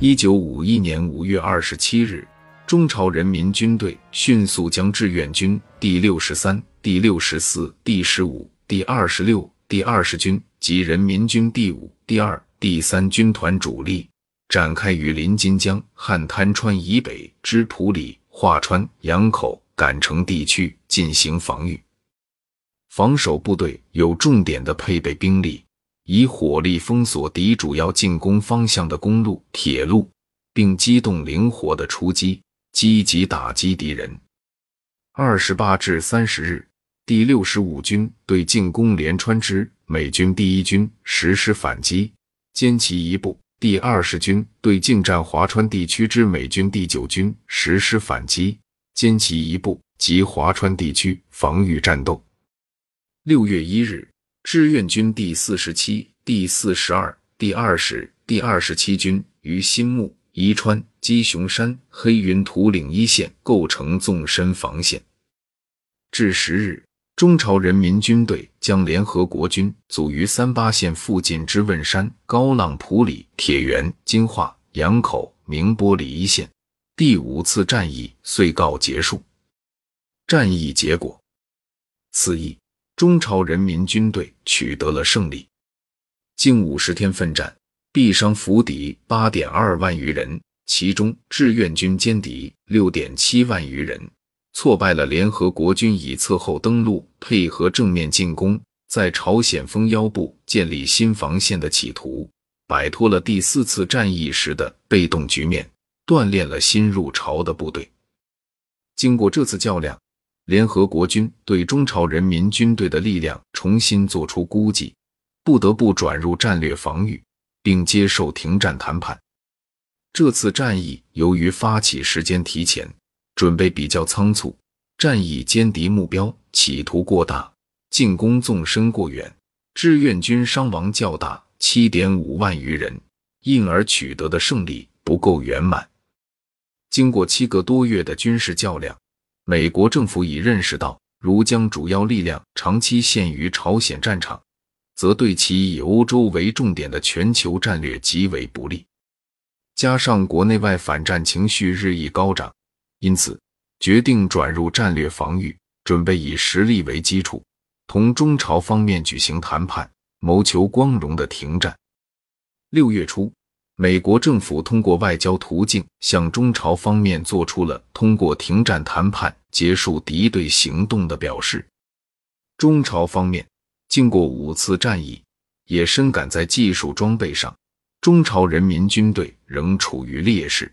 一九五一年五月二十七日，中朝人民军队迅速将志愿军第六十三、第六十四、第十五、第二十六、第二十军及人民军第五、第二、第三军团主力展开于临津江汉滩川以北之普里、华川、杨口、杆城地区进行防御。防守部队有重点的配备兵力。以火力封锁敌主要进攻方向的公路、铁路，并机动灵活的出击，积极打击敌人。二十八至三十日，第六十五军对进攻连川之美军第一军实施反击，歼其一部；第二十军对进占华川地区之美军第九军实施反击，歼其一部及华川地区防御战斗。六月一日。志愿军第四十七、第四十二、第二十、第二十七军于新木、宜川、鸡雄山、黑云土岭一线构成纵深防线。至十日，中朝人民军队将联合国军阻于三八线附近之汶山、高浪普里、铁原、金化、杨口、明波里一线。第五次战役遂告结束。战役结果，此役。中朝人民军队取得了胜利，近五十天奋战，毙伤俘敌八点二万余人，其中志愿军歼敌六点七万余人，挫败了联合国军以侧后登陆配合正面进攻，在朝鲜峰腰部建立新防线的企图，摆脱了第四次战役时的被动局面，锻炼了新入朝的部队。经过这次较量。联合国军对中朝人民军队的力量重新做出估计，不得不转入战略防御，并接受停战谈判。这次战役由于发起时间提前，准备比较仓促，战役歼敌目标企图过大，进攻纵深过远，志愿军伤亡较大，七点五万余人，因而取得的胜利不够圆满。经过七个多月的军事较量。美国政府已认识到，如将主要力量长期限于朝鲜战场，则对其以欧洲为重点的全球战略极为不利。加上国内外反战情绪日益高涨，因此决定转入战略防御，准备以实力为基础，同中朝方面举行谈判，谋求光荣的停战。六月初。美国政府通过外交途径向中朝方面做出了通过停战谈判结束敌对行动的表示。中朝方面经过五次战役，也深感在技术装备上，中朝人民军队仍处于劣势。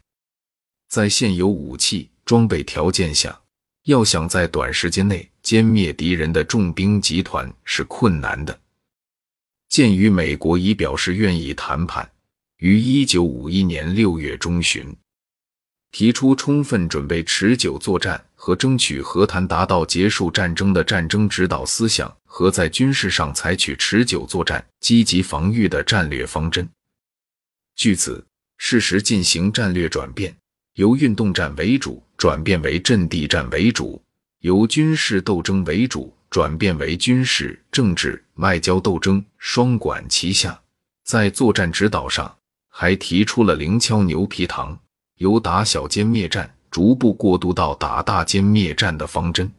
在现有武器装备条件下，要想在短时间内歼灭敌人的重兵集团是困难的。鉴于美国已表示愿意谈判。于一九五一年六月中旬，提出充分准备持久作战和争取和谈达到结束战争的战争指导思想和在军事上采取持久作战、积极防御的战略方针。据此，适时进行战略转变，由运动战为主转变为阵地战为主，由军事斗争为主转变为军事、政治、外交斗争双管齐下，在作战指导上。还提出了灵敲牛皮糖，由打小歼灭战逐步过渡到打大歼灭战的方针。